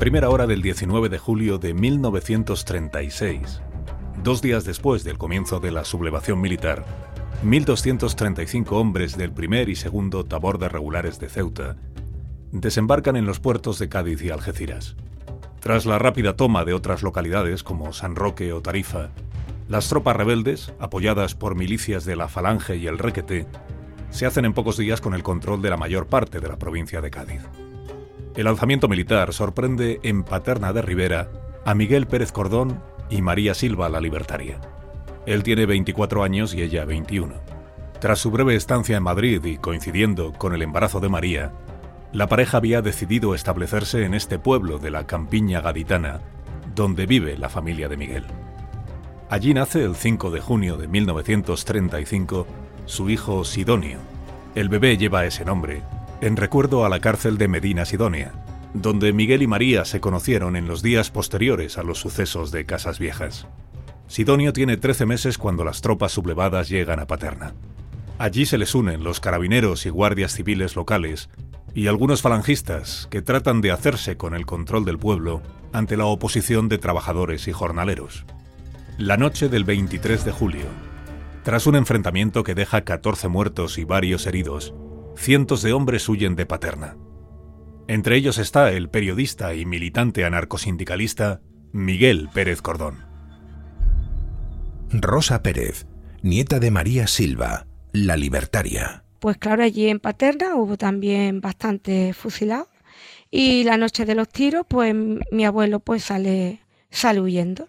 primera hora del 19 de julio de 1936, dos días después del comienzo de la sublevación militar, 1.235 hombres del primer y segundo tabor de regulares de Ceuta desembarcan en los puertos de Cádiz y Algeciras. Tras la rápida toma de otras localidades como San Roque o Tarifa, las tropas rebeldes, apoyadas por milicias de la Falange y el Requeté, se hacen en pocos días con el control de la mayor parte de la provincia de Cádiz. El alzamiento militar sorprende en Paterna de Rivera a Miguel Pérez Cordón y María Silva la Libertaria. Él tiene 24 años y ella 21. Tras su breve estancia en Madrid y coincidiendo con el embarazo de María, la pareja había decidido establecerse en este pueblo de la campiña gaditana, donde vive la familia de Miguel. Allí nace el 5 de junio de 1935 su hijo Sidonio. El bebé lleva ese nombre en recuerdo a la cárcel de Medina Sidonia, donde Miguel y María se conocieron en los días posteriores a los sucesos de Casas Viejas. Sidonio tiene 13 meses cuando las tropas sublevadas llegan a Paterna. Allí se les unen los carabineros y guardias civiles locales y algunos falangistas que tratan de hacerse con el control del pueblo ante la oposición de trabajadores y jornaleros. La noche del 23 de julio, tras un enfrentamiento que deja 14 muertos y varios heridos, cientos de hombres huyen de Paterna. Entre ellos está el periodista y militante anarcosindicalista Miguel Pérez Cordón. Rosa Pérez, nieta de María Silva, la libertaria. Pues claro, allí en Paterna hubo también bastante fusilados y la noche de los tiros, pues mi abuelo pues sale, sale huyendo.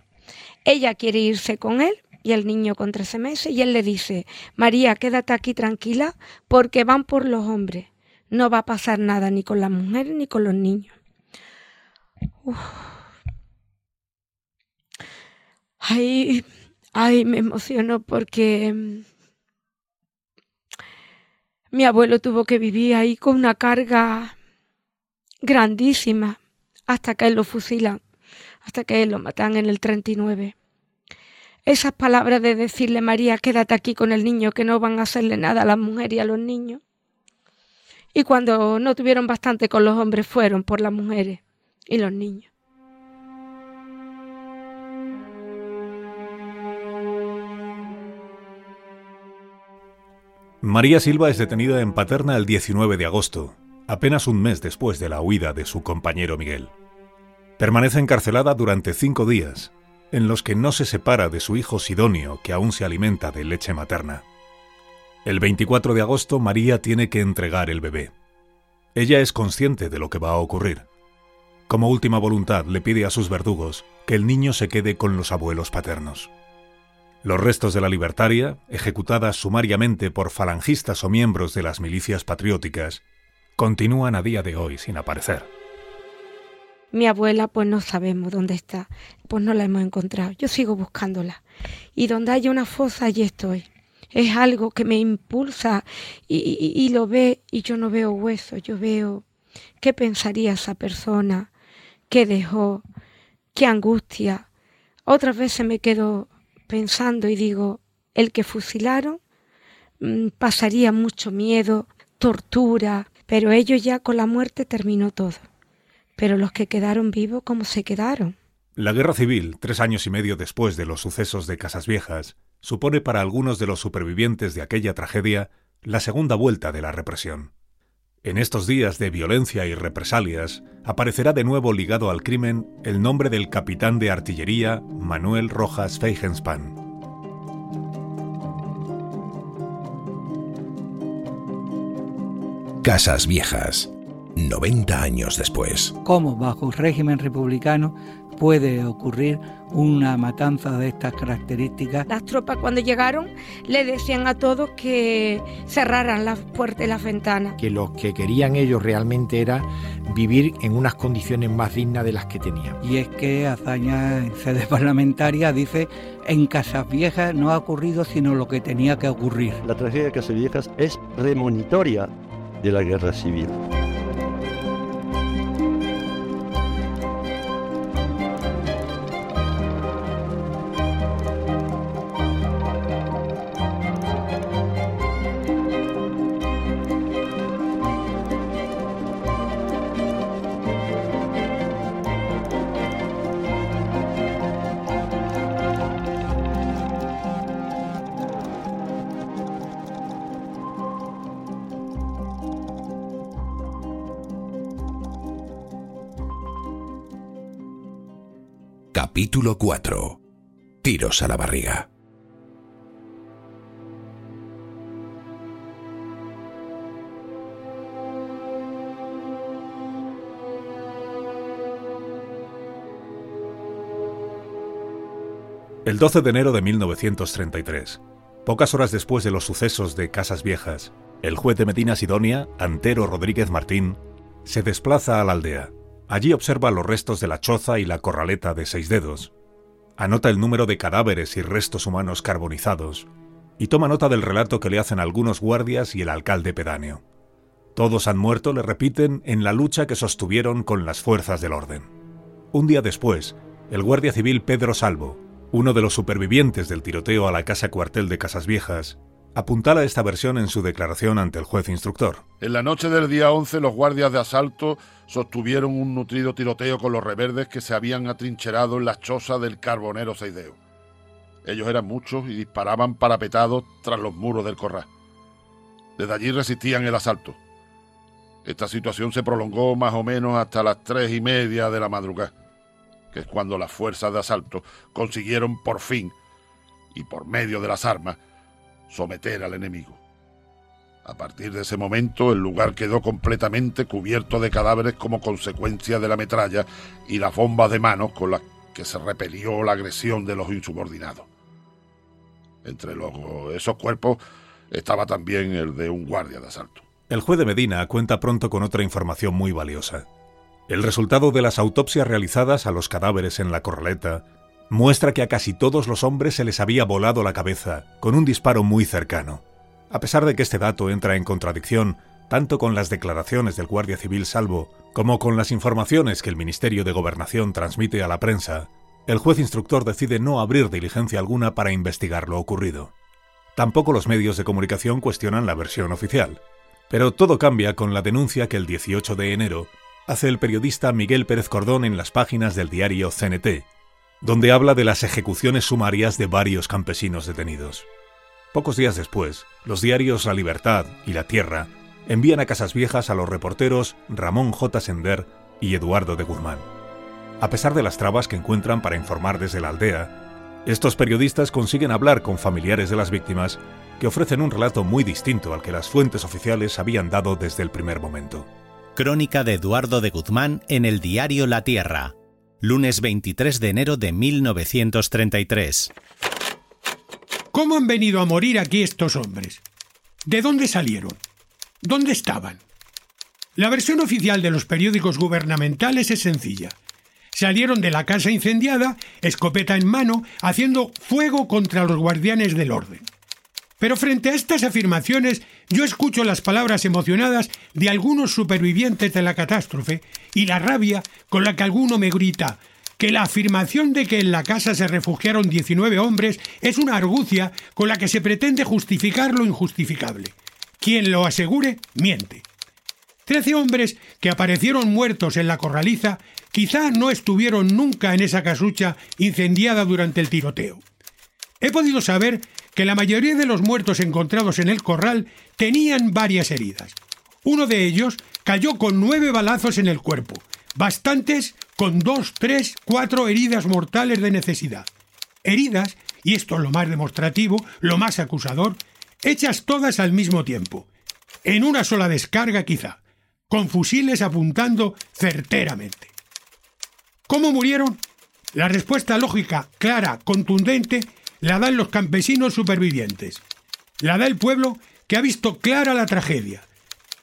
Ella quiere irse con él y el niño con 13 meses y él le dice, María, quédate aquí tranquila porque van por los hombres. No va a pasar nada ni con las mujeres ni con los niños. Ay, ay, me emociono porque mm, mi abuelo tuvo que vivir ahí con una carga grandísima hasta que él lo fusilan, hasta que él lo matan en el 39. Esas palabras de decirle María, quédate aquí con el niño, que no van a hacerle nada a las mujeres y a los niños. Y cuando no tuvieron bastante con los hombres, fueron por las mujeres y los niños. María Silva es detenida en Paterna el 19 de agosto, apenas un mes después de la huida de su compañero Miguel. Permanece encarcelada durante cinco días en los que no se separa de su hijo Sidonio, que aún se alimenta de leche materna. El 24 de agosto María tiene que entregar el bebé. Ella es consciente de lo que va a ocurrir. Como última voluntad le pide a sus verdugos que el niño se quede con los abuelos paternos. Los restos de la libertaria, ejecutadas sumariamente por falangistas o miembros de las milicias patrióticas, continúan a día de hoy sin aparecer. Mi abuela, pues no sabemos dónde está, pues no la hemos encontrado. Yo sigo buscándola. Y donde haya una fosa, allí estoy. Es algo que me impulsa y, lo ve y yo no veo hueso, yo veo qué pensaría esa persona, qué dejó, qué angustia. Otras veces me quedo pensando y digo, el que fusilaron mm, pasaría mucho miedo, tortura, pero ellos ya con la muerte terminó todo. Pero los que quedaron vivos, ¿cómo se quedaron? La guerra civil, tres años y medio después de los sucesos de Casas Viejas, supone para algunos de los supervivientes de aquella tragedia la segunda vuelta de la represión. En estos días de violencia y represalias, aparecerá de nuevo ligado al crimen el nombre del capitán de artillería Manuel Rojas Feigenspan. Casas Viejas 90 años después. ¿Cómo bajo un régimen republicano puede ocurrir una matanza de estas características? Las tropas cuando llegaron le decían a todos que cerraran las puertas y las ventanas. Que lo que querían ellos realmente era vivir en unas condiciones más dignas de las que tenían. Y es que Azaña en sede parlamentaria dice en Casas Viejas no ha ocurrido sino lo que tenía que ocurrir. La tragedia de Casas Viejas es premonitoria de la guerra civil. Capítulo 4. Tiros a la barriga. El 12 de enero de 1933, pocas horas después de los sucesos de Casas Viejas, el juez de Medina Sidonia, Antero Rodríguez Martín, se desplaza a la aldea. Allí observa los restos de la choza y la corraleta de seis dedos. Anota el número de cadáveres y restos humanos carbonizados y toma nota del relato que le hacen algunos guardias y el alcalde pedáneo. Todos han muerto, le repiten, en la lucha que sostuvieron con las fuerzas del orden. Un día después, el guardia civil Pedro Salvo, uno de los supervivientes del tiroteo a la casa cuartel de Casas Viejas, apuntala esta versión en su declaración ante el juez instructor. En la noche del día 11 los guardias de asalto sostuvieron un nutrido tiroteo con los reverdes que se habían atrincherado en las chozas del carbonero Seideo. Ellos eran muchos y disparaban parapetados tras los muros del corral. Desde allí resistían el asalto. Esta situación se prolongó más o menos hasta las tres y media de la madrugada que es cuando las fuerzas de asalto consiguieron por fin, y por medio de las armas, someter al enemigo. A partir de ese momento el lugar quedó completamente cubierto de cadáveres como consecuencia de la metralla y las bombas de manos con las que se repelió la agresión de los insubordinados. Entre los, esos cuerpos estaba también el de un guardia de asalto. El juez de Medina cuenta pronto con otra información muy valiosa. El resultado de las autopsias realizadas a los cadáveres en la corraleta muestra que a casi todos los hombres se les había volado la cabeza con un disparo muy cercano. A pesar de que este dato entra en contradicción tanto con las declaraciones del Guardia Civil Salvo como con las informaciones que el Ministerio de Gobernación transmite a la prensa, el juez instructor decide no abrir diligencia alguna para investigar lo ocurrido. Tampoco los medios de comunicación cuestionan la versión oficial. Pero todo cambia con la denuncia que el 18 de enero hace el periodista Miguel Pérez Cordón en las páginas del diario CNT, donde habla de las ejecuciones sumarias de varios campesinos detenidos. Pocos días después, los diarios La Libertad y La Tierra envían a Casas Viejas a los reporteros Ramón J. Sender y Eduardo de Guzmán. A pesar de las trabas que encuentran para informar desde la aldea, estos periodistas consiguen hablar con familiares de las víctimas que ofrecen un relato muy distinto al que las fuentes oficiales habían dado desde el primer momento. Crónica de Eduardo de Guzmán en el diario La Tierra, lunes 23 de enero de 1933. ¿Cómo han venido a morir aquí estos hombres? ¿De dónde salieron? ¿Dónde estaban? La versión oficial de los periódicos gubernamentales es sencilla. Salieron de la casa incendiada, escopeta en mano, haciendo fuego contra los guardianes del orden. Pero frente a estas afirmaciones yo escucho las palabras emocionadas de algunos supervivientes de la catástrofe y la rabia con la que alguno me grita que la afirmación de que en la casa se refugiaron 19 hombres es una argucia con la que se pretende justificar lo injustificable. Quien lo asegure, miente. Trece hombres que aparecieron muertos en la corraliza quizá no estuvieron nunca en esa casucha incendiada durante el tiroteo. He podido saber que la mayoría de los muertos encontrados en el corral tenían varias heridas. Uno de ellos cayó con nueve balazos en el cuerpo, bastantes con dos, tres, cuatro heridas mortales de necesidad. Heridas, y esto es lo más demostrativo, lo más acusador, hechas todas al mismo tiempo, en una sola descarga quizá, con fusiles apuntando certeramente. ¿Cómo murieron? La respuesta lógica, clara, contundente, la dan los campesinos supervivientes. La da el pueblo que ha visto clara la tragedia.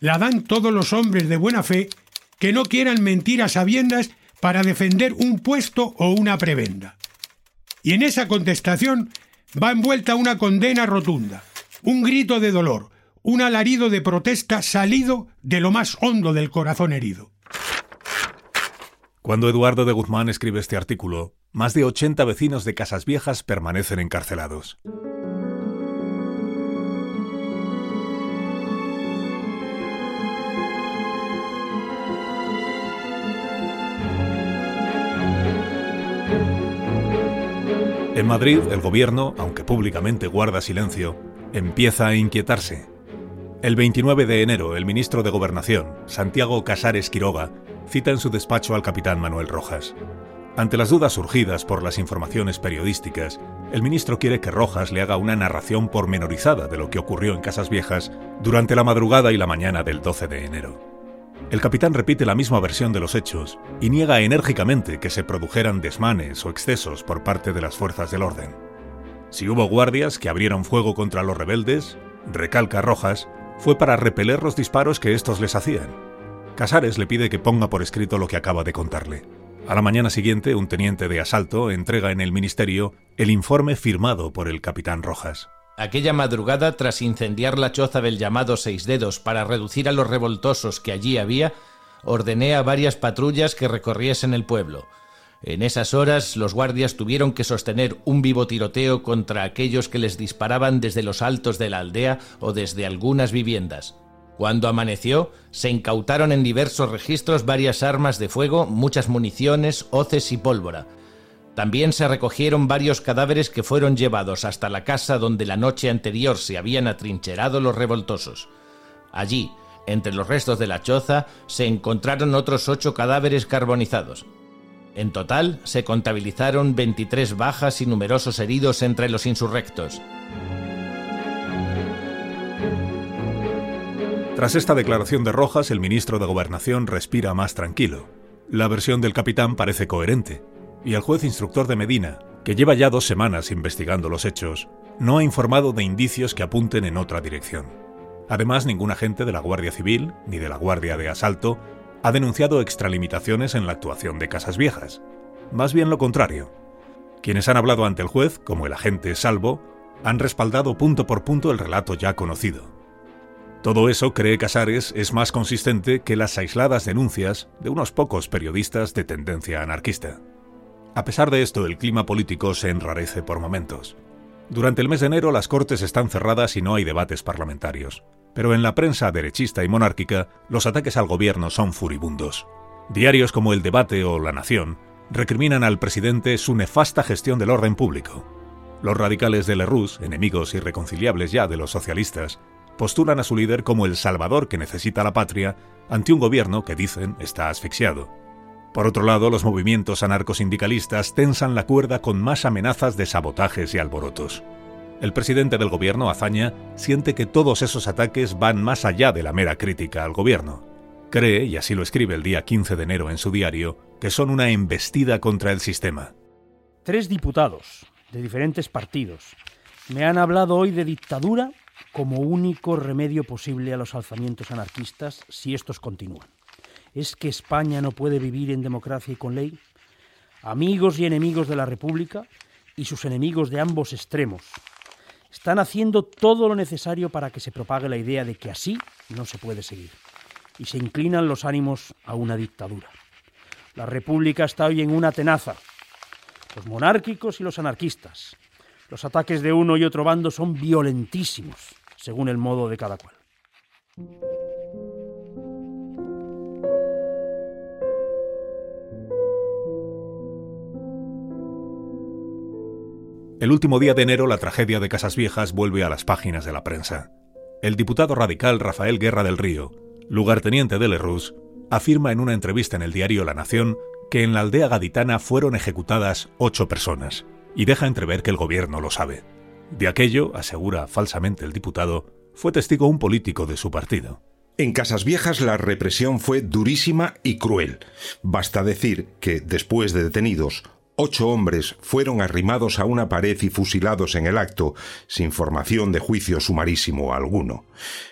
La dan todos los hombres de buena fe que no quieran mentir a sabiendas para defender un puesto o una prebenda. Y en esa contestación va envuelta una condena rotunda, un grito de dolor, un alarido de protesta salido de lo más hondo del corazón herido. Cuando Eduardo de Guzmán escribe este artículo, más de 80 vecinos de Casas Viejas permanecen encarcelados. En Madrid, el gobierno, aunque públicamente guarda silencio, empieza a inquietarse. El 29 de enero, el ministro de Gobernación, Santiago Casares Quiroga, cita en su despacho al capitán Manuel Rojas. Ante las dudas surgidas por las informaciones periodísticas, el ministro quiere que Rojas le haga una narración pormenorizada de lo que ocurrió en Casas Viejas durante la madrugada y la mañana del 12 de enero. El capitán repite la misma versión de los hechos y niega enérgicamente que se produjeran desmanes o excesos por parte de las fuerzas del orden. Si hubo guardias que abrieron fuego contra los rebeldes, recalca Rojas, fue para repeler los disparos que estos les hacían. Casares le pide que ponga por escrito lo que acaba de contarle. A la mañana siguiente, un teniente de asalto entrega en el ministerio el informe firmado por el capitán Rojas. Aquella madrugada, tras incendiar la choza del llamado Seis Dedos para reducir a los revoltosos que allí había, ordené a varias patrullas que recorriesen el pueblo. En esas horas los guardias tuvieron que sostener un vivo tiroteo contra aquellos que les disparaban desde los altos de la aldea o desde algunas viviendas. Cuando amaneció, se incautaron en diversos registros varias armas de fuego, muchas municiones, hoces y pólvora. También se recogieron varios cadáveres que fueron llevados hasta la casa donde la noche anterior se habían atrincherado los revoltosos. Allí, entre los restos de la choza, se encontraron otros ocho cadáveres carbonizados. En total, se contabilizaron 23 bajas y numerosos heridos entre los insurrectos. Tras esta declaración de Rojas, el ministro de Gobernación respira más tranquilo. La versión del capitán parece coherente, y el juez instructor de Medina, que lleva ya dos semanas investigando los hechos, no ha informado de indicios que apunten en otra dirección. Además, ningún agente de la Guardia Civil ni de la Guardia de Asalto ha denunciado extralimitaciones en la actuación de Casas Viejas. Más bien lo contrario. Quienes han hablado ante el juez, como el agente Salvo, han respaldado punto por punto el relato ya conocido. Todo eso, cree Casares, es más consistente que las aisladas denuncias de unos pocos periodistas de tendencia anarquista. A pesar de esto, el clima político se enrarece por momentos. Durante el mes de enero las Cortes están cerradas y no hay debates parlamentarios. Pero en la prensa derechista y monárquica, los ataques al gobierno son furibundos. Diarios como El Debate o La Nación recriminan al presidente su nefasta gestión del orden público. Los radicales de Lerroux, enemigos irreconciliables ya de los socialistas, postulan a su líder como el salvador que necesita la patria ante un gobierno que dicen está asfixiado. Por otro lado, los movimientos anarcosindicalistas tensan la cuerda con más amenazas de sabotajes y alborotos. El presidente del gobierno, Azaña, siente que todos esos ataques van más allá de la mera crítica al gobierno. Cree, y así lo escribe el día 15 de enero en su diario, que son una embestida contra el sistema. Tres diputados de diferentes partidos me han hablado hoy de dictadura como único remedio posible a los alzamientos anarquistas si estos continúan. ¿Es que España no puede vivir en democracia y con ley? Amigos y enemigos de la República y sus enemigos de ambos extremos están haciendo todo lo necesario para que se propague la idea de que así no se puede seguir y se inclinan los ánimos a una dictadura. La República está hoy en una tenaza. Los monárquicos y los anarquistas. Los ataques de uno y otro bando son violentísimos según el modo de cada cual. El último día de enero la tragedia de Casas Viejas vuelve a las páginas de la prensa. El diputado radical Rafael Guerra del Río, lugarteniente de Lerroux, afirma en una entrevista en el diario La Nación que en la aldea gaditana fueron ejecutadas ocho personas, y deja entrever que el gobierno lo sabe. De aquello, asegura falsamente el diputado, fue testigo un político de su partido. En Casas Viejas la represión fue durísima y cruel. Basta decir que, después de detenidos, ocho hombres fueron arrimados a una pared y fusilados en el acto, sin formación de juicio sumarísimo alguno.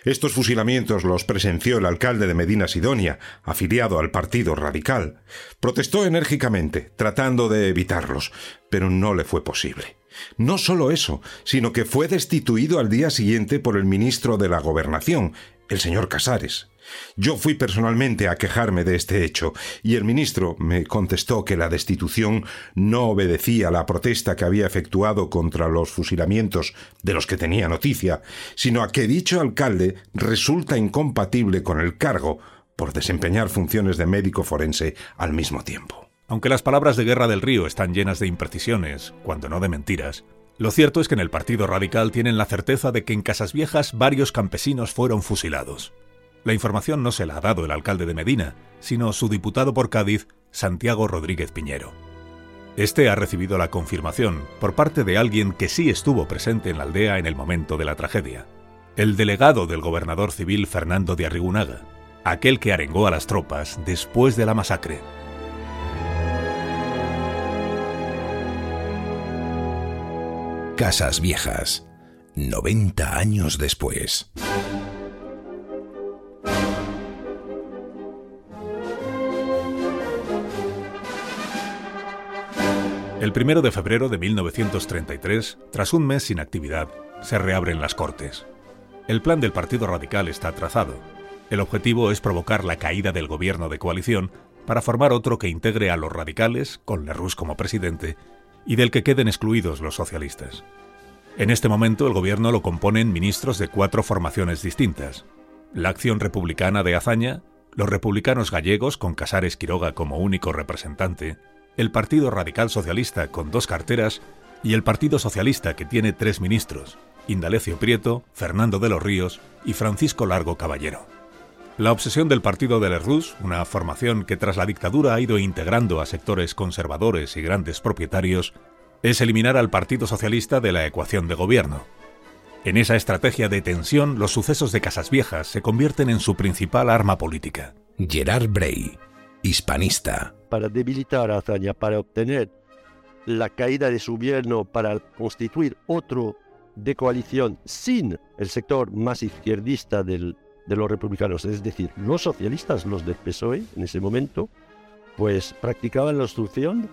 Estos fusilamientos los presenció el alcalde de Medina Sidonia, afiliado al Partido Radical. Protestó enérgicamente, tratando de evitarlos, pero no le fue posible. No solo eso, sino que fue destituido al día siguiente por el ministro de la Gobernación, el señor Casares. Yo fui personalmente a quejarme de este hecho, y el ministro me contestó que la destitución no obedecía a la protesta que había efectuado contra los fusilamientos de los que tenía noticia, sino a que dicho alcalde resulta incompatible con el cargo por desempeñar funciones de médico forense al mismo tiempo. Aunque las palabras de Guerra del Río están llenas de imprecisiones, cuando no de mentiras, lo cierto es que en el Partido Radical tienen la certeza de que en Casas Viejas varios campesinos fueron fusilados. La información no se la ha dado el alcalde de Medina, sino su diputado por Cádiz, Santiago Rodríguez Piñero. Este ha recibido la confirmación por parte de alguien que sí estuvo presente en la aldea en el momento de la tragedia. El delegado del gobernador civil Fernando de Arrigunaga, aquel que arengó a las tropas después de la masacre. Casas Viejas, 90 años después. El primero de febrero de 1933, tras un mes sin actividad, se reabren las Cortes. El plan del Partido Radical está trazado. El objetivo es provocar la caída del gobierno de coalición para formar otro que integre a los radicales, con Lerroux como presidente, y del que queden excluidos los socialistas. En este momento el gobierno lo componen ministros de cuatro formaciones distintas. La Acción Republicana de Azaña, los republicanos gallegos con Casares Quiroga como único representante, el Partido Radical Socialista con dos carteras y el Partido Socialista que tiene tres ministros, Indalecio Prieto, Fernando de los Ríos y Francisco Largo Caballero. La obsesión del partido de Lerroux, una formación que tras la dictadura ha ido integrando a sectores conservadores y grandes propietarios, es eliminar al Partido Socialista de la ecuación de gobierno. En esa estrategia de tensión, los sucesos de Casas Viejas se convierten en su principal arma política. Gerard Bray, hispanista. Para debilitar a Azaña, para obtener la caída de su gobierno, para constituir otro de coalición sin el sector más izquierdista del, de los republicanos, es decir, los socialistas, los del PSOE en ese momento, pues practicaban la obstrucción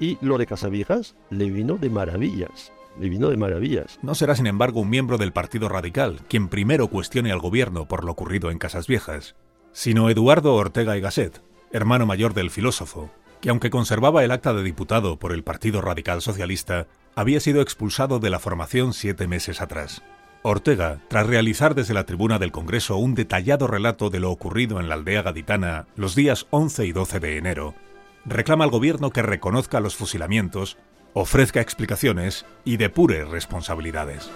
y lo de Casaviejas le vino de maravillas. Le vino de maravillas. No será, sin embargo, un miembro del Partido Radical quien primero cuestione al gobierno por lo ocurrido en Casas Viejas, sino Eduardo Ortega y Gasset, hermano mayor del filósofo, que aunque conservaba el acta de diputado por el Partido Radical Socialista, había sido expulsado de la formación siete meses atrás. Ortega, tras realizar desde la tribuna del Congreso un detallado relato de lo ocurrido en la aldea gaditana los días 11 y 12 de enero, reclama al gobierno que reconozca los fusilamientos, ofrezca explicaciones y depure responsabilidades.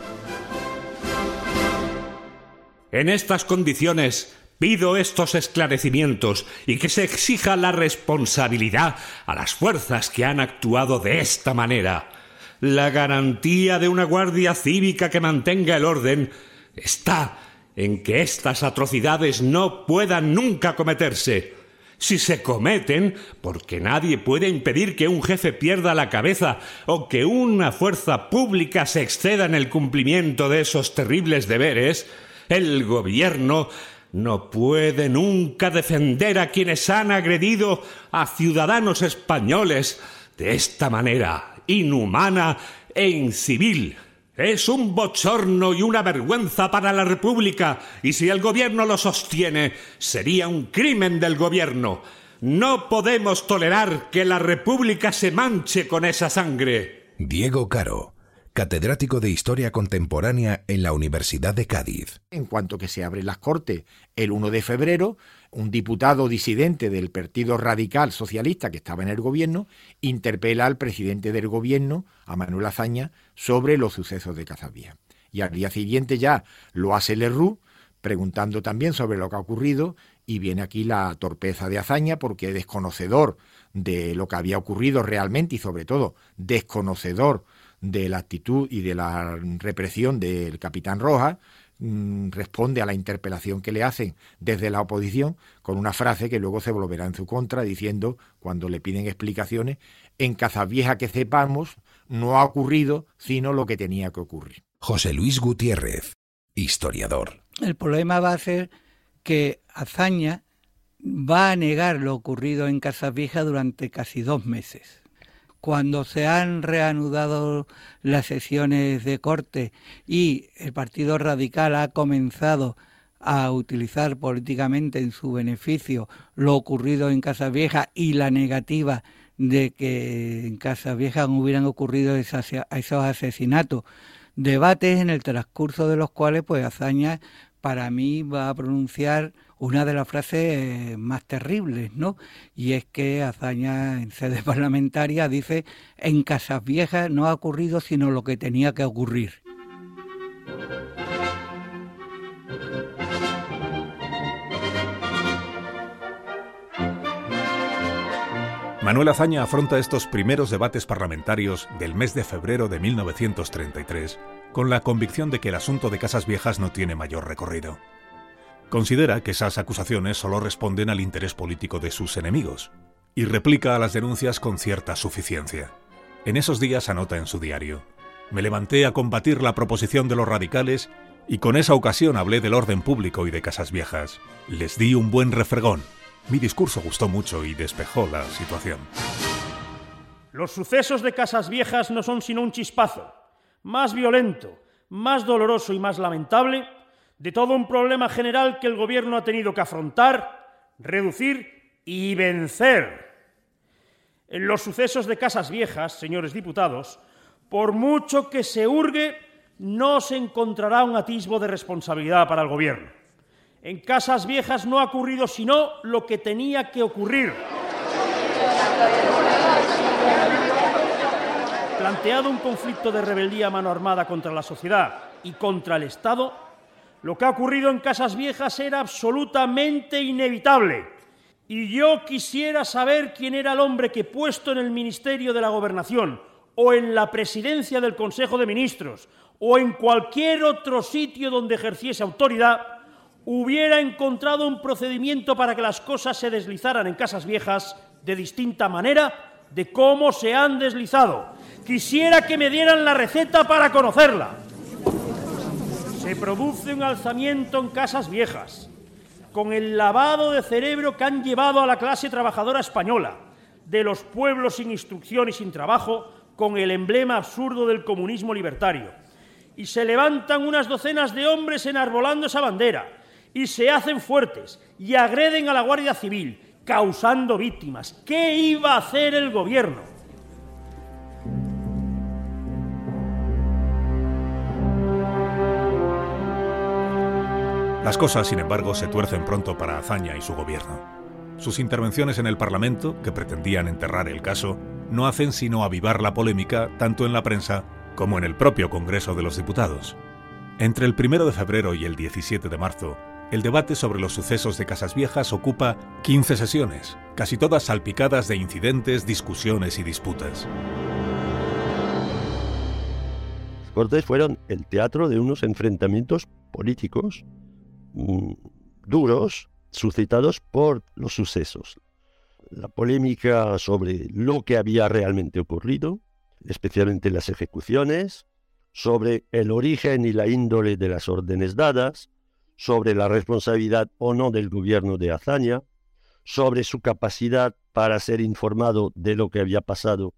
En estas condiciones, Pido estos esclarecimientos y que se exija la responsabilidad a las fuerzas que han actuado de esta manera. La garantía de una guardia cívica que mantenga el orden está en que estas atrocidades no puedan nunca cometerse. Si se cometen, porque nadie puede impedir que un jefe pierda la cabeza o que una fuerza pública se exceda en el cumplimiento de esos terribles deberes, el gobierno no puede nunca defender a quienes han agredido a ciudadanos españoles de esta manera inhumana e incivil. Es un bochorno y una vergüenza para la República, y si el gobierno lo sostiene, sería un crimen del gobierno. No podemos tolerar que la República se manche con esa sangre. Diego Caro, catedrático de Historia Contemporánea en la Universidad de Cádiz. En cuanto que se abren las Cortes el 1 de febrero, un diputado disidente del Partido Radical Socialista que estaba en el gobierno interpela al presidente del gobierno, a Manuel Azaña, sobre los sucesos de Cazabía. Y al día siguiente ya lo hace Lerroux, preguntando también sobre lo que ha ocurrido, y viene aquí la torpeza de Azaña porque desconocedor de lo que había ocurrido realmente y sobre todo desconocedor de la actitud y de la represión del capitán Rojas, mm, responde a la interpelación que le hacen desde la oposición con una frase que luego se volverá en su contra diciendo, cuando le piden explicaciones, en Cazavieja que sepamos no ha ocurrido sino lo que tenía que ocurrir. José Luis Gutiérrez, historiador. El problema va a ser que Azaña va a negar lo ocurrido en Casavieja durante casi dos meses cuando se han reanudado las sesiones de corte y el Partido Radical ha comenzado a utilizar políticamente en su beneficio lo ocurrido en Casa Vieja y la negativa de que en Casa Vieja hubieran ocurrido esos asesinatos, debates en el transcurso de los cuales pues Azaña para mí va a pronunciar una de las frases más terribles, ¿no? Y es que Azaña en sede parlamentaria dice, en Casas Viejas no ha ocurrido sino lo que tenía que ocurrir. Manuel Azaña afronta estos primeros debates parlamentarios del mes de febrero de 1933 con la convicción de que el asunto de Casas Viejas no tiene mayor recorrido. Considera que esas acusaciones solo responden al interés político de sus enemigos y replica a las denuncias con cierta suficiencia. En esos días anota en su diario, me levanté a combatir la proposición de los radicales y con esa ocasión hablé del orden público y de Casas Viejas. Les di un buen refregón mi discurso gustó mucho y despejó la situación. Los sucesos de Casas Viejas no son sino un chispazo, más violento, más doloroso y más lamentable de todo un problema general que el gobierno ha tenido que afrontar, reducir y vencer. En los sucesos de Casas Viejas, señores diputados, por mucho que se hurgue, no se encontrará un atisbo de responsabilidad para el gobierno. En Casas Viejas no ha ocurrido sino lo que tenía que ocurrir. Planteado un conflicto de rebeldía a mano armada contra la sociedad y contra el Estado, lo que ha ocurrido en Casas Viejas era absolutamente inevitable. Y yo quisiera saber quién era el hombre que, puesto en el Ministerio de la Gobernación o en la presidencia del Consejo de Ministros o en cualquier otro sitio donde ejerciese autoridad, hubiera encontrado un procedimiento para que las cosas se deslizaran en casas viejas de distinta manera de cómo se han deslizado. Quisiera que me dieran la receta para conocerla. Se produce un alzamiento en casas viejas, con el lavado de cerebro que han llevado a la clase trabajadora española, de los pueblos sin instrucción y sin trabajo, con el emblema absurdo del comunismo libertario. Y se levantan unas docenas de hombres enarbolando esa bandera, y se hacen fuertes y agreden a la Guardia Civil, causando víctimas. ¿Qué iba a hacer el gobierno? Las cosas, sin embargo, se tuercen pronto para Azaña y su gobierno. Sus intervenciones en el Parlamento, que pretendían enterrar el caso, no hacen sino avivar la polémica tanto en la prensa como en el propio Congreso de los Diputados. Entre el 1 de febrero y el 17 de marzo, el debate sobre los sucesos de Casas Viejas ocupa 15 sesiones, casi todas salpicadas de incidentes, discusiones y disputas. Cortes fueron el teatro de unos enfrentamientos políticos duros suscitados por los sucesos. La polémica sobre lo que había realmente ocurrido, especialmente las ejecuciones, sobre el origen y la índole de las órdenes dadas, sobre la responsabilidad o no del gobierno de Azaña, sobre su capacidad para ser informado de lo que había pasado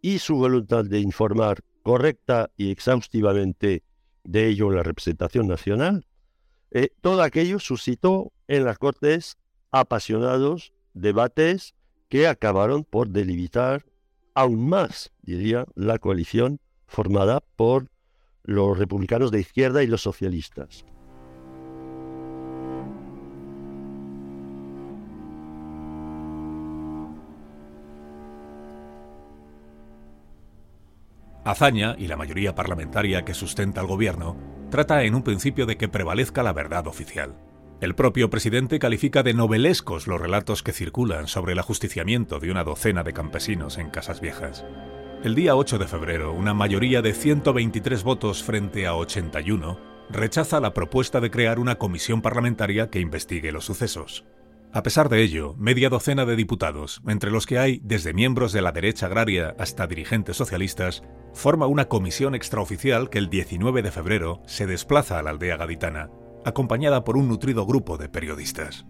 y su voluntad de informar correcta y exhaustivamente de ello la representación nacional, eh, todo aquello suscitó en las Cortes apasionados debates que acabaron por delimitar aún más, diría, la coalición formada por los republicanos de izquierda y los socialistas. Azaña y la mayoría parlamentaria que sustenta al gobierno trata en un principio de que prevalezca la verdad oficial. El propio presidente califica de novelescos los relatos que circulan sobre el ajusticiamiento de una docena de campesinos en Casas Viejas. El día 8 de febrero, una mayoría de 123 votos frente a 81 rechaza la propuesta de crear una comisión parlamentaria que investigue los sucesos. A pesar de ello, media docena de diputados, entre los que hay desde miembros de la derecha agraria hasta dirigentes socialistas, forma una comisión extraoficial que el 19 de febrero se desplaza a la aldea gaditana, acompañada por un nutrido grupo de periodistas.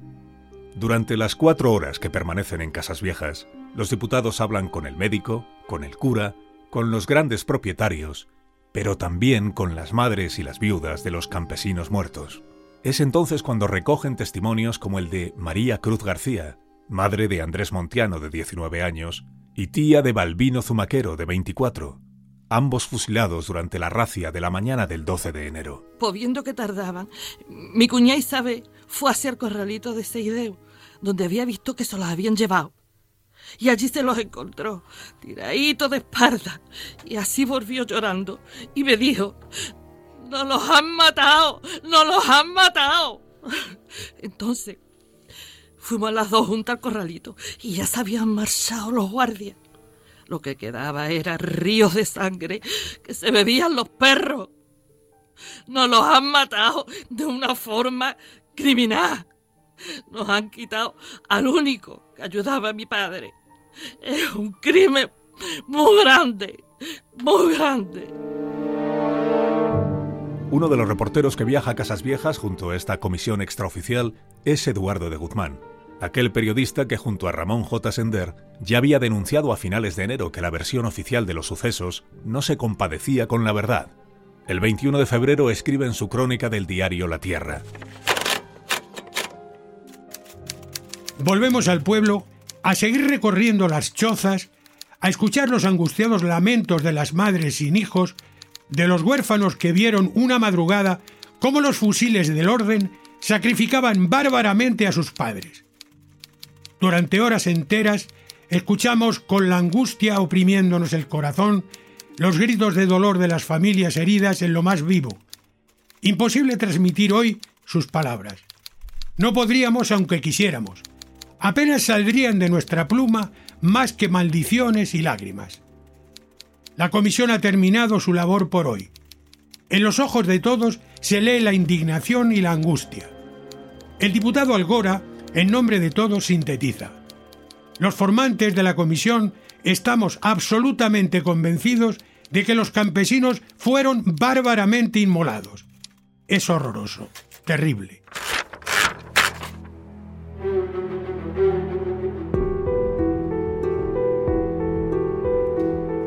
Durante las cuatro horas que permanecen en Casas Viejas, los diputados hablan con el médico, con el cura, con los grandes propietarios, pero también con las madres y las viudas de los campesinos muertos. Es entonces cuando recogen testimonios como el de María Cruz García, madre de Andrés Montiano de 19 años y tía de Balbino Zumaquero de 24, ambos fusilados durante la racia de la mañana del 12 de enero. Pues viendo que tardaban, mi cuñada Isabel fue a hacer corralito de Seideu, donde había visto que se los habían llevado. Y allí se los encontró, tiradito de espalda. Y así volvió llorando y me dijo, ¡No los han matado! ¡No los han matado! Entonces, Fuimos las dos juntas al corralito y ya se habían marchado los guardias. Lo que quedaba era ríos de sangre que se bebían los perros. Nos los han matado de una forma criminal. Nos han quitado al único que ayudaba a mi padre. Es un crimen muy grande, muy grande. Uno de los reporteros que viaja a Casas Viejas junto a esta comisión extraoficial es Eduardo de Guzmán, aquel periodista que junto a Ramón J. Sender ya había denunciado a finales de enero que la versión oficial de los sucesos no se compadecía con la verdad. El 21 de febrero escribe en su crónica del diario La Tierra. Volvemos al pueblo a seguir recorriendo las chozas, a escuchar los angustiados lamentos de las madres sin hijos, de los huérfanos que vieron una madrugada cómo los fusiles del orden sacrificaban bárbaramente a sus padres. Durante horas enteras escuchamos con la angustia oprimiéndonos el corazón los gritos de dolor de las familias heridas en lo más vivo. Imposible transmitir hoy sus palabras. No podríamos aunque quisiéramos. Apenas saldrían de nuestra pluma más que maldiciones y lágrimas. La comisión ha terminado su labor por hoy. En los ojos de todos se lee la indignación y la angustia. El diputado Algora, en nombre de todos, sintetiza. Los formantes de la comisión estamos absolutamente convencidos de que los campesinos fueron bárbaramente inmolados. Es horroroso, terrible.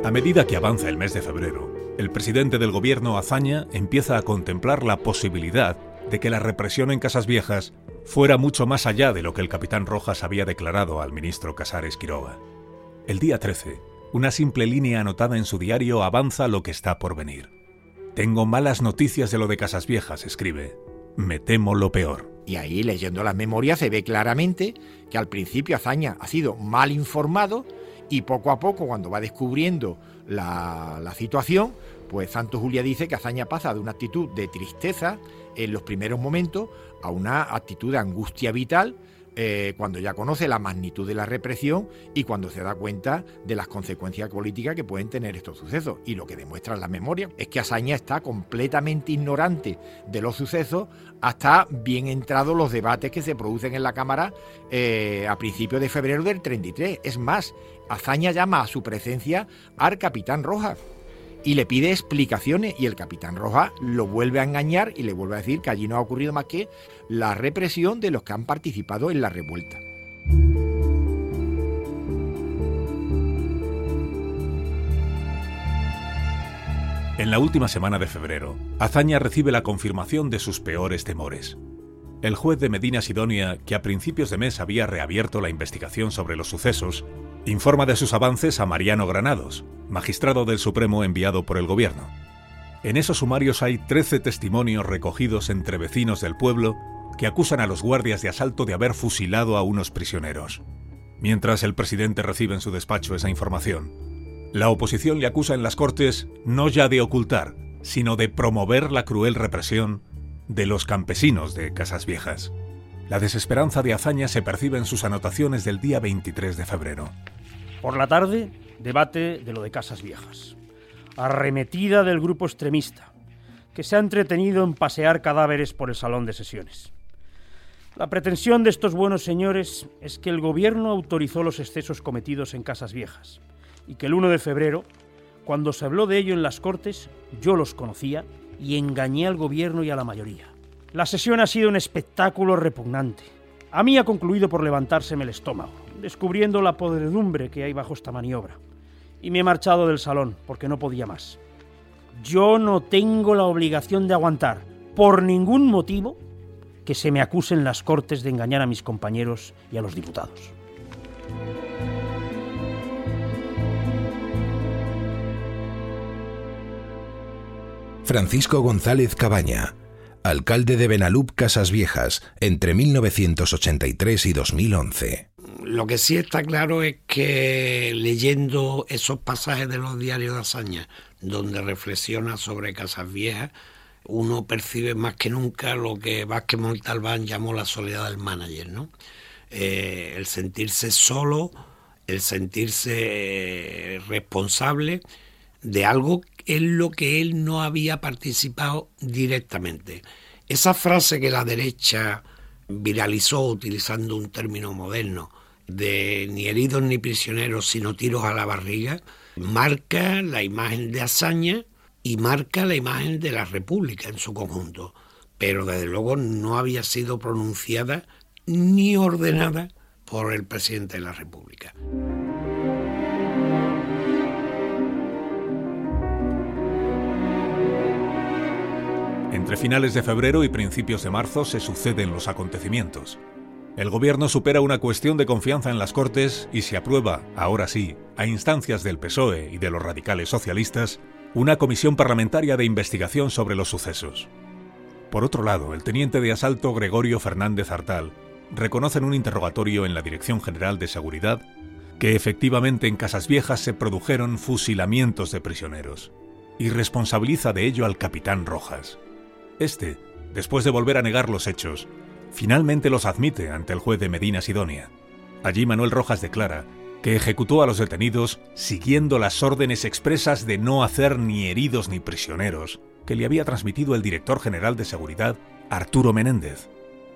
A medida que avanza el mes de febrero, el presidente del gobierno Azaña empieza a contemplar la posibilidad de que la represión en Casas Viejas fuera mucho más allá de lo que el capitán Rojas había declarado al ministro Casares Quiroga. El día 13, una simple línea anotada en su diario avanza lo que está por venir. Tengo malas noticias de lo de Casas Viejas, escribe. Me temo lo peor. Y ahí, leyendo las memorias, se ve claramente que al principio Azaña ha sido mal informado y poco a poco, cuando va descubriendo la, situación, pues Santo Julia dice que Azaña pasa de una actitud de tristeza en los primeros momentos a una actitud de angustia vital eh, cuando ya conoce la magnitud de la represión y cuando se da cuenta de las consecuencias políticas que pueden tener estos sucesos. Y lo que demuestra la memoria es que Asaña está completamente ignorante de los sucesos hasta bien entrados los debates que se producen en la Cámara eh, a principios de febrero del 33. Es más, Azaña llama a su presencia al capitán Rojas y le pide explicaciones y el capitán Rojas lo vuelve a engañar y le vuelve a decir que allí no ha ocurrido más que la represión de los que han participado en la revuelta. En la última semana de febrero, Azaña recibe la confirmación de sus peores temores. El juez de Medina Sidonia, que a principios de mes había reabierto la investigación sobre los sucesos, informa de sus avances a Mariano Granados, magistrado del Supremo enviado por el gobierno. En esos sumarios hay 13 testimonios recogidos entre vecinos del pueblo que acusan a los guardias de asalto de haber fusilado a unos prisioneros. Mientras el presidente recibe en su despacho esa información, la oposición le acusa en las Cortes no ya de ocultar, sino de promover la cruel represión de los campesinos de Casas Viejas. La desesperanza de Azaña se percibe en sus anotaciones del día 23 de febrero. Por la tarde, debate de lo de Casas Viejas. Arremetida del grupo extremista, que se ha entretenido en pasear cadáveres por el salón de sesiones. La pretensión de estos buenos señores es que el gobierno autorizó los excesos cometidos en Casas Viejas y que el 1 de febrero, cuando se habló de ello en las Cortes, yo los conocía y engañé al gobierno y a la mayoría. La sesión ha sido un espectáculo repugnante. A mí ha concluido por levantárseme el estómago, descubriendo la podredumbre que hay bajo esta maniobra. Y me he marchado del salón porque no podía más. Yo no tengo la obligación de aguantar, por ningún motivo, que se me acusen las Cortes de engañar a mis compañeros y a los diputados. Francisco González Cabaña, alcalde de Benalup Casas Viejas, entre 1983 y 2011. Lo que sí está claro es que leyendo esos pasajes de los diarios de hazaña, donde reflexiona sobre Casas Viejas, uno percibe más que nunca lo que Vázquez Montalbán llamó la soledad del manager, ¿no? eh, el sentirse solo, el sentirse responsable de algo en lo que él no había participado directamente. Esa frase que la derecha viralizó utilizando un término moderno de ni heridos ni prisioneros, sino tiros a la barriga, marca la imagen de hazaña y marca la imagen de la República en su conjunto, pero desde luego no había sido pronunciada ni ordenada por el presidente de la República. Entre finales de febrero y principios de marzo se suceden los acontecimientos. El gobierno supera una cuestión de confianza en las Cortes y se aprueba, ahora sí, a instancias del PSOE y de los radicales socialistas, una comisión parlamentaria de investigación sobre los sucesos. Por otro lado, el teniente de asalto Gregorio Fernández Artal reconoce en un interrogatorio en la Dirección General de Seguridad que efectivamente en Casas Viejas se produjeron fusilamientos de prisioneros y responsabiliza de ello al capitán Rojas. Este, después de volver a negar los hechos, finalmente los admite ante el juez de Medina Sidonia. Allí Manuel Rojas declara que ejecutó a los detenidos siguiendo las órdenes expresas de no hacer ni heridos ni prisioneros que le había transmitido el director general de seguridad, Arturo Menéndez,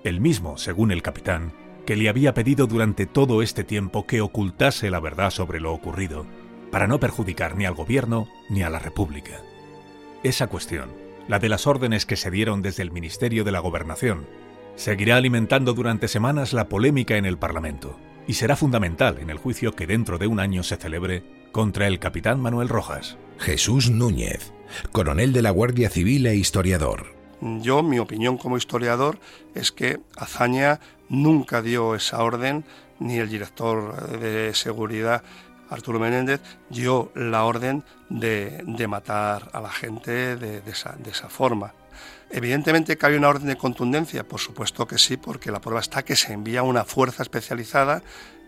el mismo, según el capitán, que le había pedido durante todo este tiempo que ocultase la verdad sobre lo ocurrido, para no perjudicar ni al gobierno ni a la República. Esa cuestión, la de las órdenes que se dieron desde el Ministerio de la Gobernación, seguirá alimentando durante semanas la polémica en el Parlamento y será fundamental en el juicio que dentro de un año se celebre contra el capitán Manuel Rojas. Jesús Núñez, coronel de la Guardia Civil e historiador. Yo, mi opinión como historiador es que Azaña nunca dio esa orden, ni el director de seguridad Arturo Menéndez dio la orden de, matar a la gente de, esa, de esa forma. Evidentemente hay una orden de contundencia, por supuesto que sí, porque la prueba está que se envía una fuerza especializada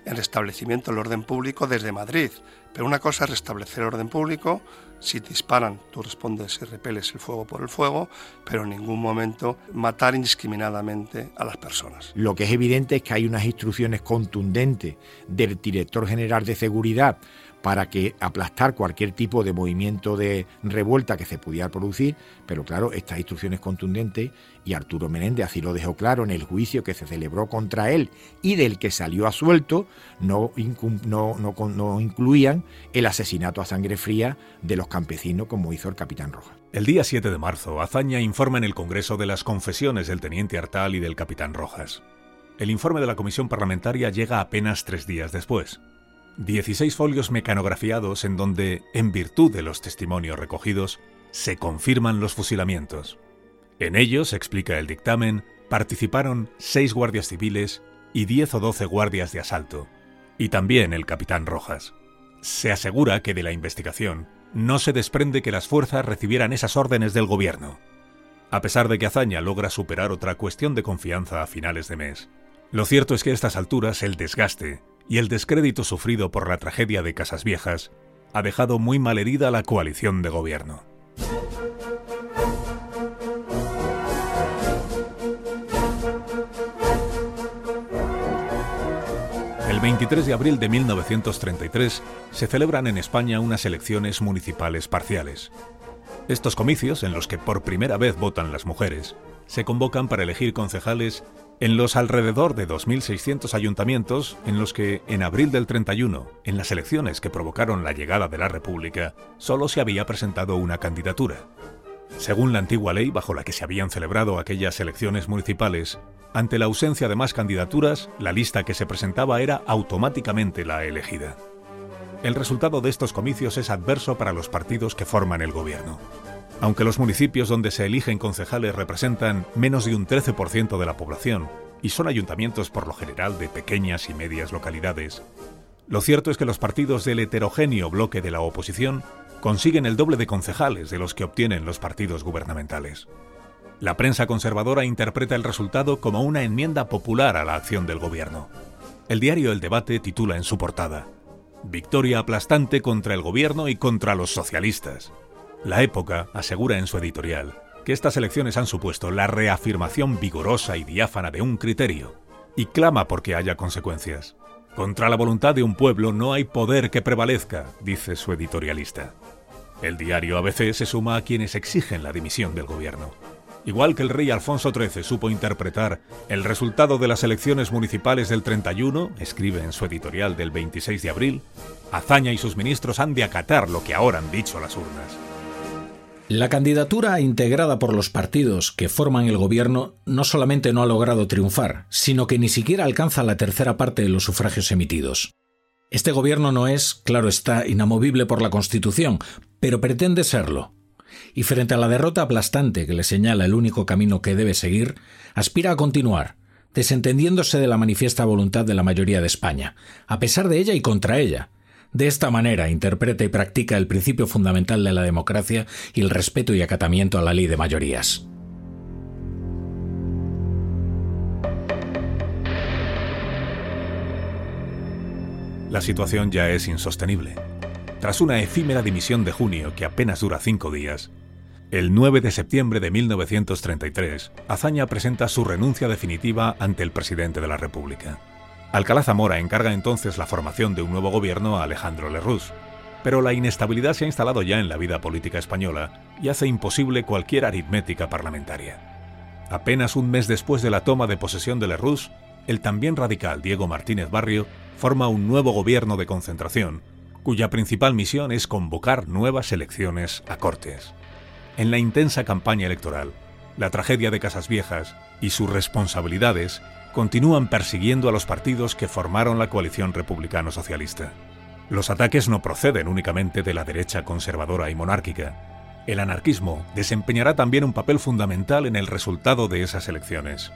en restablecimiento del orden público desde Madrid. Pero una cosa es restablecer el orden público, si te disparan, tú respondes y repeles el fuego por el fuego, pero en ningún momento matar indiscriminadamente a las personas. Lo que es evidente es que hay unas instrucciones contundentes del director general de seguridad para que aplastar cualquier tipo de movimiento de revuelta que se pudiera producir, pero claro, estas instrucciones contundentes, y Arturo Menéndez así lo dejó claro en el juicio que se celebró contra él y del que salió asuelto, no, no, no incluían el asesinato a sangre fría de los campesinos como hizo el capitán Rojas. El día 7 de marzo, Azaña informa en el Congreso de las confesiones del teniente Artal y del capitán Rojas. El informe de la comisión parlamentaria llega apenas tres días después. 16 folios mecanografiados en donde, en virtud de los testimonios recogidos, se confirman los fusilamientos. En ellos, explica el dictamen, participaron seis guardias civiles y 10 o 12 guardias de asalto, y también el capitán Rojas. Se asegura que de la investigación no se desprende que las fuerzas recibieran esas órdenes del gobierno. A pesar de que Azaña logra superar otra cuestión de confianza a finales de mes, lo cierto es que a estas alturas el desgaste y el descrédito sufrido por la tragedia de Casas Viejas ha dejado muy malherida a la coalición de gobierno. El 23 de abril de 1933 se celebran en España unas elecciones municipales parciales. Estos comicios, en los que por primera vez votan las mujeres, se convocan para elegir concejales en los alrededor de 2.600 ayuntamientos en los que, en abril del 31, en las elecciones que provocaron la llegada de la República, solo se había presentado una candidatura. Según la antigua ley bajo la que se habían celebrado aquellas elecciones municipales, ante la ausencia de más candidaturas, la lista que se presentaba era automáticamente la elegida. El resultado de estos comicios es adverso para los partidos que forman el gobierno. Aunque los municipios donde se eligen concejales representan menos de un 13% de la población y son ayuntamientos por lo general de pequeñas y medias localidades, lo cierto es que los partidos del heterogéneo bloque de la oposición consiguen el doble de concejales de los que obtienen los partidos gubernamentales. La prensa conservadora interpreta el resultado como una enmienda popular a la acción del gobierno. El diario El Debate titula en su portada Victoria aplastante contra el gobierno y contra los socialistas. La época asegura en su editorial que estas elecciones han supuesto la reafirmación vigorosa y diáfana de un criterio, y clama porque haya consecuencias. Contra la voluntad de un pueblo no hay poder que prevalezca, dice su editorialista. El diario ABC se suma a quienes exigen la dimisión del gobierno. Igual que el rey Alfonso XIII supo interpretar el resultado de las elecciones municipales del 31, escribe en su editorial del 26 de abril, Azaña y sus ministros han de acatar lo que ahora han dicho las urnas. La candidatura integrada por los partidos que forman el gobierno no solamente no ha logrado triunfar, sino que ni siquiera alcanza la tercera parte de los sufragios emitidos. Este gobierno no es, claro está, inamovible por la Constitución, pero pretende serlo. Y frente a la derrota aplastante que le señala el único camino que debe seguir, aspira a continuar, desentendiéndose de la manifiesta voluntad de la mayoría de España, a pesar de ella y contra ella, de esta manera interpreta y practica el principio fundamental de la democracia y el respeto y acatamiento a la ley de mayorías. La situación ya es insostenible. Tras una efímera dimisión de junio que apenas dura cinco días, el 9 de septiembre de 1933, Azaña presenta su renuncia definitiva ante el presidente de la República. Alcalá Zamora encarga entonces la formación de un nuevo gobierno a Alejandro Lerroux, pero la inestabilidad se ha instalado ya en la vida política española y hace imposible cualquier aritmética parlamentaria. Apenas un mes después de la toma de posesión de Lerroux, el también radical Diego Martínez Barrio forma un nuevo gobierno de concentración, cuya principal misión es convocar nuevas elecciones a Cortes. En la intensa campaña electoral, la tragedia de Casas Viejas y sus responsabilidades continúan persiguiendo a los partidos que formaron la coalición republicano-socialista. Los ataques no proceden únicamente de la derecha conservadora y monárquica. El anarquismo desempeñará también un papel fundamental en el resultado de esas elecciones.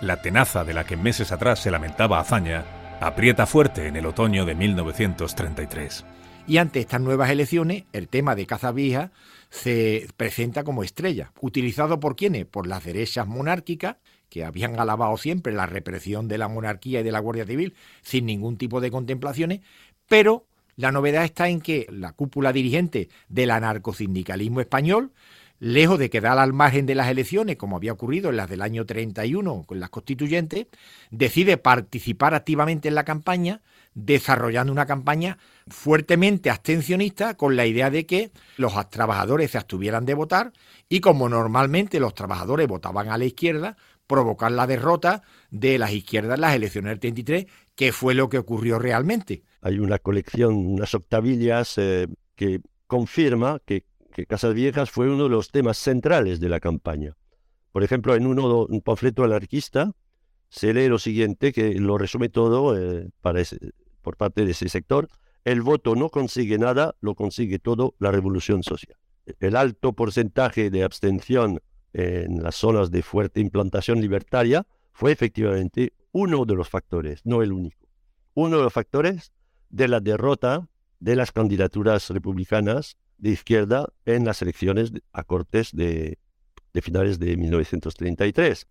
La tenaza de la que meses atrás se lamentaba Azaña aprieta fuerte en el otoño de 1933. Y ante estas nuevas elecciones, el tema de Vieja se presenta como estrella, utilizado por quienes? Por las derechas monárquicas que habían alabado siempre la represión de la monarquía y de la Guardia Civil sin ningún tipo de contemplaciones, pero la novedad está en que la cúpula dirigente del anarcosindicalismo español, lejos de quedar al margen de las elecciones, como había ocurrido en las del año 31 con las constituyentes, decide participar activamente en la campaña, desarrollando una campaña fuertemente abstencionista con la idea de que los trabajadores se abstuvieran de votar y como normalmente los trabajadores votaban a la izquierda, provocar la derrota de las izquierdas en las elecciones del 33, que fue lo que ocurrió realmente. Hay una colección, unas octavillas eh, que confirma que, Casas Viejas fue uno de los temas centrales de la campaña. Por ejemplo, en uno, un panfleto anarquista se lee lo siguiente, que lo resume todo eh, por parte de ese sector. El voto no consigue nada, lo consigue todo la revolución social. El alto porcentaje de abstención en las zonas de fuerte implantación libertaria fue efectivamente uno de los factores, no el único, uno de los factores de la derrota de las candidaturas republicanas de izquierda en las elecciones a Cortes de, finales de 1933.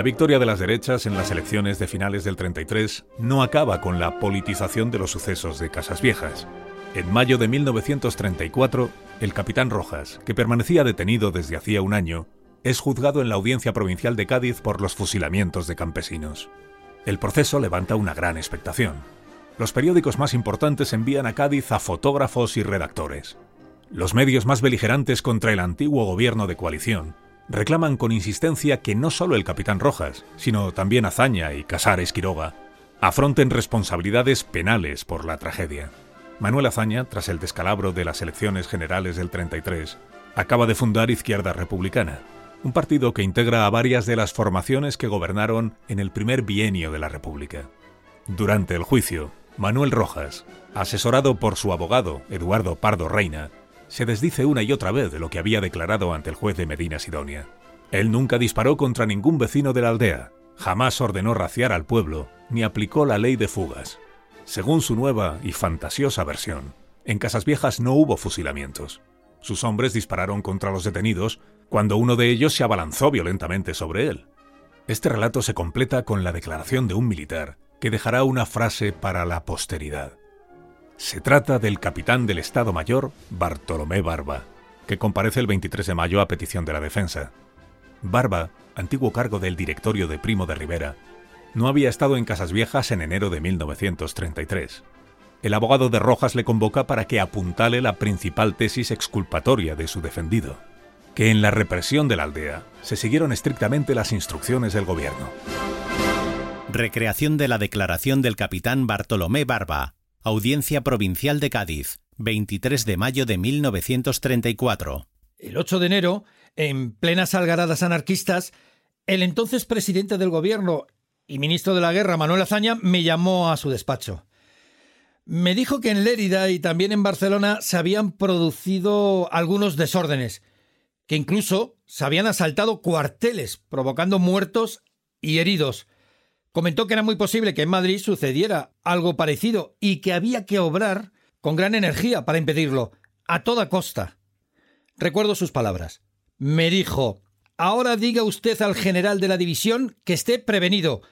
La victoria de las derechas en las elecciones de finales del 33 no acaba con la politización de los sucesos de Casas Viejas. En mayo de 1934, el capitán Rojas, que permanecía detenido desde hacía un año, es juzgado en la Audiencia Provincial de Cádiz por los fusilamientos de campesinos. El proceso levanta una gran expectación. Los periódicos más importantes envían a Cádiz a fotógrafos y redactores. Los medios más beligerantes contra el antiguo gobierno de coalición reclaman con insistencia que no solo el capitán Rojas, sino también Azaña y Casares Quiroga, afronten responsabilidades penales por la tragedia. Manuel Azaña, tras el descalabro de las elecciones generales del 33, acaba de fundar Izquierda Republicana, un partido que integra a varias de las formaciones que gobernaron en el primer bienio de la República. Durante el juicio, Manuel Rojas, asesorado por su abogado, Eduardo Pardo Reina, se desdice una y otra vez de lo que había declarado ante el juez de Medina Sidonia. Él nunca disparó contra ningún vecino de la aldea, jamás ordenó raciar al pueblo, ni aplicó la ley de fugas. Según su nueva y fantasiosa versión, en Casas Viejas no hubo fusilamientos. Sus hombres dispararon contra los detenidos cuando uno de ellos se abalanzó violentamente sobre él. Este relato se completa con la declaración de un militar que dejará una frase para la posteridad. Se trata del capitán del Estado Mayor, Bartolomé Barba, que comparece el 23 de mayo a petición de la defensa. Barba, antiguo cargo del directorio de Primo de Rivera, no había estado en Casas Viejas en enero de 1933. El abogado de Rojas le convoca para que apuntale la principal tesis exculpatoria de su defendido, que en la represión de la aldea se siguieron estrictamente las instrucciones del gobierno. Recreación de la declaración del capitán Bartolomé Barba, Audiencia Provincial de Cádiz, 23 de mayo de 1934. El 8 de enero, en plenas algaradas anarquistas, el entonces presidente del gobierno y ministro de la Guerra, Manuel Azaña, me llamó a su despacho. Me dijo que en Lérida y también en Barcelona se habían producido algunos desórdenes, que incluso se habían asaltado cuarteles, provocando muertos y heridos. Comentó que era muy posible que en Madrid sucediera algo parecido y que había que obrar con gran energía para impedirlo, a toda costa. Recuerdo sus palabras. Me dijo, ahora diga usted al general de la división que esté prevenido,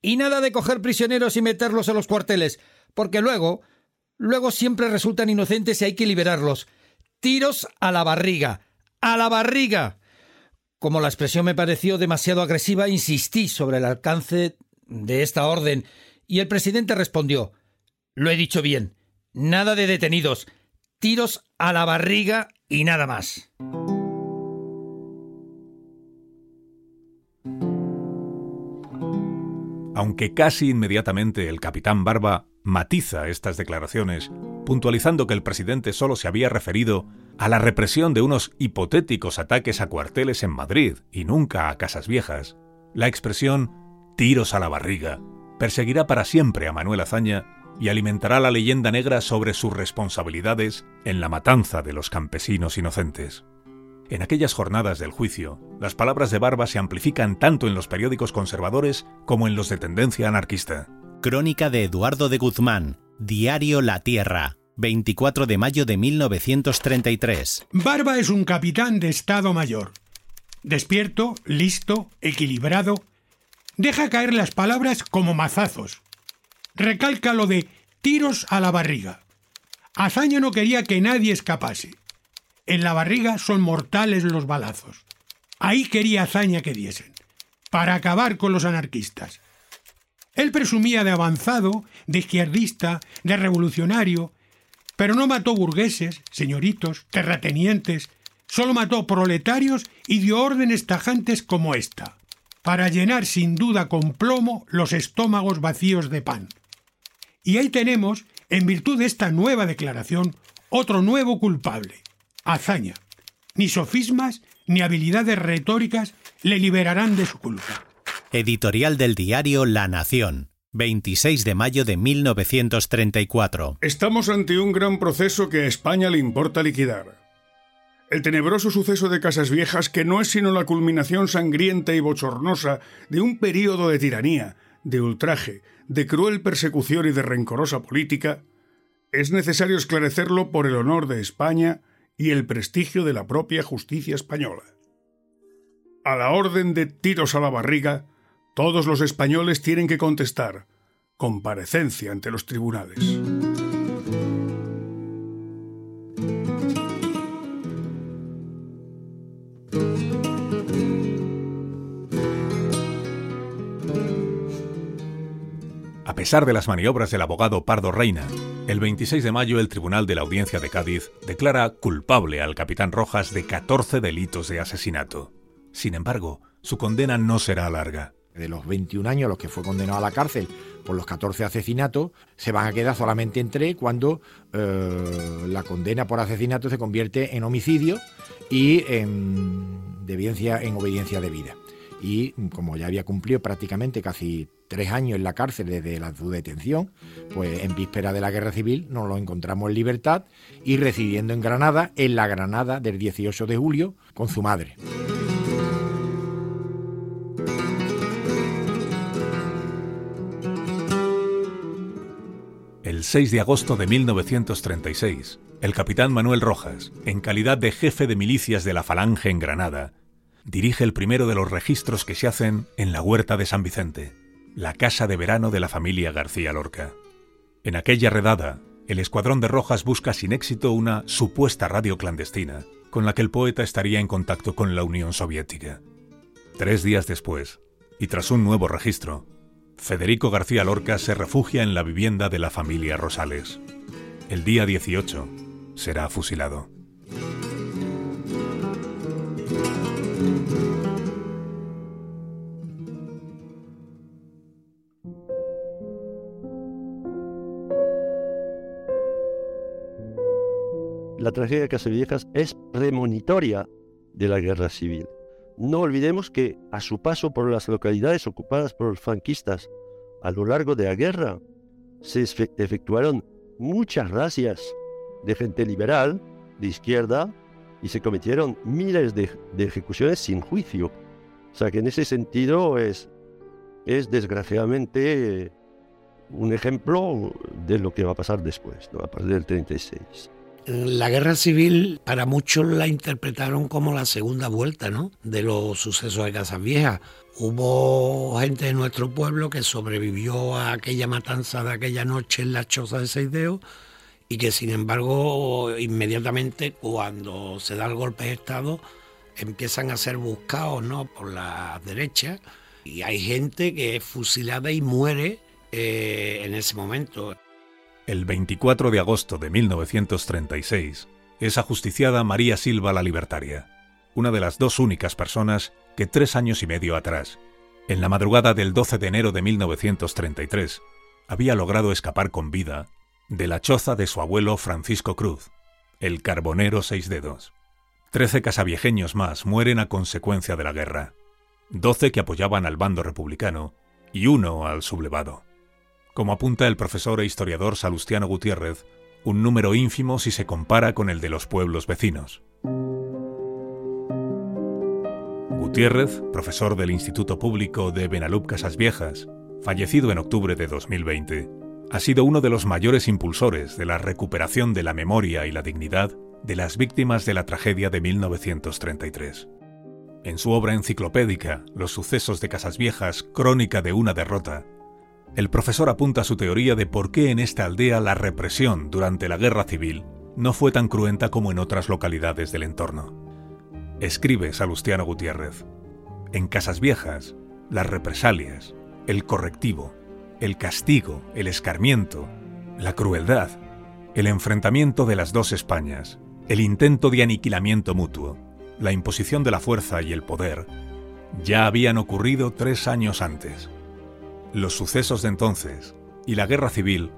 y nada de coger prisioneros y meterlos en los cuarteles, porque luego, luego siempre resultan inocentes y hay que liberarlos. Tiros a la barriga, a la barriga. Como la expresión me pareció demasiado agresiva, insistí sobre el alcance de esta orden, y el presidente respondió Lo he dicho bien. Nada de detenidos. Tiros a la barriga y nada más. Aunque casi inmediatamente el capitán Barba matiza estas declaraciones, puntualizando que el presidente solo se había referido a la represión de unos hipotéticos ataques a cuarteles en Madrid y nunca a casas viejas, la expresión tiros a la barriga perseguirá para siempre a Manuel Azaña y alimentará la leyenda negra sobre sus responsabilidades en la matanza de los campesinos inocentes. En aquellas jornadas del juicio, las palabras de Barba se amplifican tanto en los periódicos conservadores como en los de tendencia anarquista. Crónica de Eduardo de Guzmán, Diario La Tierra, 24 de mayo de 1933. Barba es un capitán de Estado Mayor. Despierto, listo, equilibrado, deja caer las palabras como mazazos recalca lo de tiros a la barriga. Azaña no quería que nadie escapase. En la barriga son mortales los balazos. Ahí quería Azaña que diesen, para acabar con los anarquistas. Él presumía de avanzado, de izquierdista, de revolucionario, pero no mató burgueses, señoritos, terratenientes, solo mató proletarios y dio órdenes tajantes como esta, para llenar sin duda con plomo los estómagos vacíos de pan. Y ahí tenemos, en virtud de esta nueva declaración, otro nuevo culpable, hazaña. Ni sofismas ni habilidades retóricas le liberarán de su culpa. Editorial del diario La Nación, 26 de mayo de 1934. Estamos ante un gran proceso que a España le importa liquidar. El tenebroso suceso de Casas Viejas, que no es sino la culminación sangrienta y bochornosa de un período de tiranía, de ultraje, de cruel persecución y de rencorosa política, es necesario esclarecerlo por el honor de España y el prestigio de la propia justicia española. A la orden de tiros a la barriga, todos los españoles tienen que contestar, comparecencia ante los tribunales. Pesar de las maniobras del abogado Pardo Reina, el 26 de mayo el Tribunal de la Audiencia de Cádiz declara culpable al capitán Rojas de 14 delitos de asesinato. Sin embargo, su condena no será larga. De los 21 años a los que fue condenado a la cárcel por los 14 asesinatos, se van a quedar solamente en tres cuando eh, la condena por asesinato se convierte en homicidio y en, en obediencia debida y como ya había cumplido prácticamente casi tres años en la cárcel desde la, su detención, pues en víspera de la guerra civil nos lo encontramos en libertad y residiendo en Granada, en la Granada del 18 de julio, con su madre. El 6 de agosto de 1936, el capitán Manuel Rojas, en calidad de jefe de milicias de la Falange en Granada, dirige el primero de los registros que se hacen en la huerta de San Vicente, la casa de verano de la familia García Lorca. En aquella redada, el Escuadrón de Rojas busca sin éxito una supuesta radio clandestina con la que el poeta estaría en contacto con la Unión Soviética. Tres días después, y tras un nuevo registro, Federico García Lorca se refugia en la vivienda de la familia Rosales. El día 18 será fusilado. La tragedia de Casaviejas es premonitoria de la guerra civil. No olvidemos que a su paso por las localidades ocupadas por los franquistas a lo largo de la guerra se efectuaron muchas racias de gente liberal, de izquierda, y se cometieron miles de, ejecuciones sin juicio. O sea que en ese sentido es, es desgraciadamente un ejemplo de lo que va a pasar después, ¿no? a partir del 36. La guerra civil para muchos la interpretaron como la segunda vuelta ¿no? de los sucesos de Casas Viejas. Hubo gente de nuestro pueblo que sobrevivió a aquella matanza de aquella noche en la choza de Seideo y que sin embargo inmediatamente cuando se da el golpe de Estado empiezan a ser buscados ¿no? por la derecha y hay gente que es fusilada y muere eh, en ese momento. El 24 de agosto de 1936 es ajusticiada María Silva la Libertaria, una de las dos únicas personas que tres años y medio atrás, en la madrugada del 12 de enero de 1933, había logrado escapar con vida de la choza de su abuelo Francisco Cruz, el carbonero seis dedos. Trece casaviejeños más mueren a consecuencia de la guerra, doce que apoyaban al bando republicano y uno al sublevado como apunta el profesor e historiador Salustiano Gutiérrez, un número ínfimo si se compara con el de los pueblos vecinos. Gutiérrez, profesor del Instituto Público de Benalup Casas Viejas, fallecido en octubre de 2020, ha sido uno de los mayores impulsores de la recuperación de la memoria y la dignidad de las víctimas de la tragedia de 1933. En su obra enciclopédica Los sucesos de Casas Viejas, crónica de una derrota, el profesor apunta su teoría de por qué en esta aldea la represión durante la guerra civil no fue tan cruenta como en otras localidades del entorno. Escribe Salustiano Gutiérrez. En Casas Viejas, las represalias, el correctivo, el castigo, el escarmiento, la crueldad, el enfrentamiento de las dos Españas, el intento de aniquilamiento mutuo, la imposición de la fuerza y el poder, ya habían ocurrido tres años antes. Los sucesos de entonces y la guerra civil,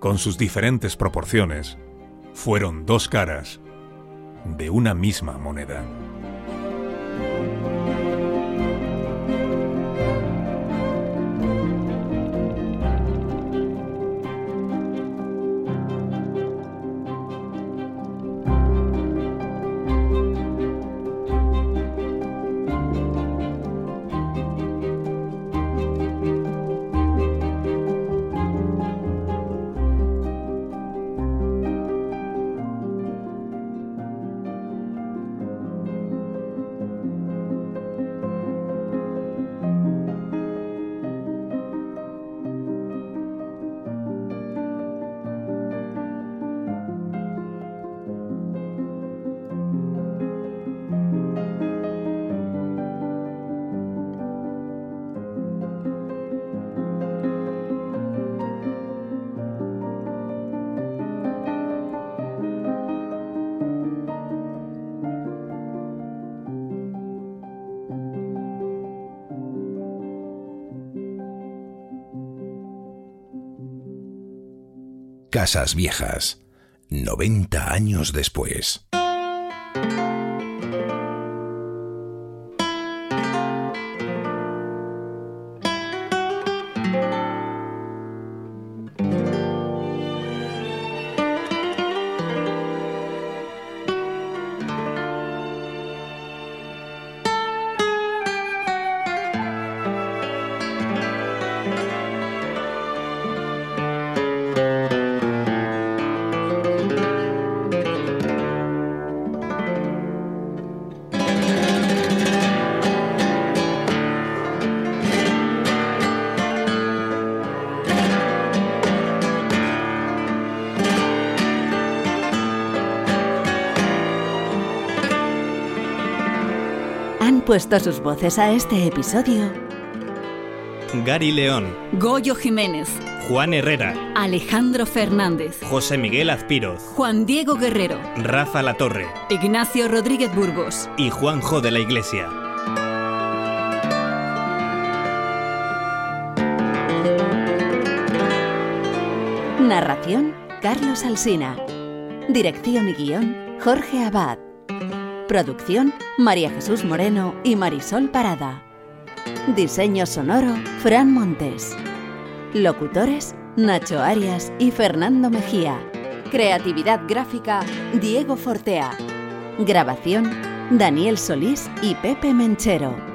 con sus diferentes proporciones, fueron dos caras de una misma moneda. Casas Viejas, 90 años después. Puesto sus voces a este episodio. Gary León, Goyo Jiménez, Juan Herrera, Alejandro Fernández, José Miguel Azpiroz, Juan Diego Guerrero, Rafa Latorre Ignacio Rodríguez Burgos. Y Juanjo de la Iglesia. Narración Carlos Alsina. Dirección y guion Jorge Abad. Producción María Jesús Moreno y Marisol Parada. Diseño sonoro Fran Montes. Locutores Nacho Arias y Fernando Mejía. Creatividad gráfica Diego Fortea. Grabación Daniel Solís y Pepe Menchero.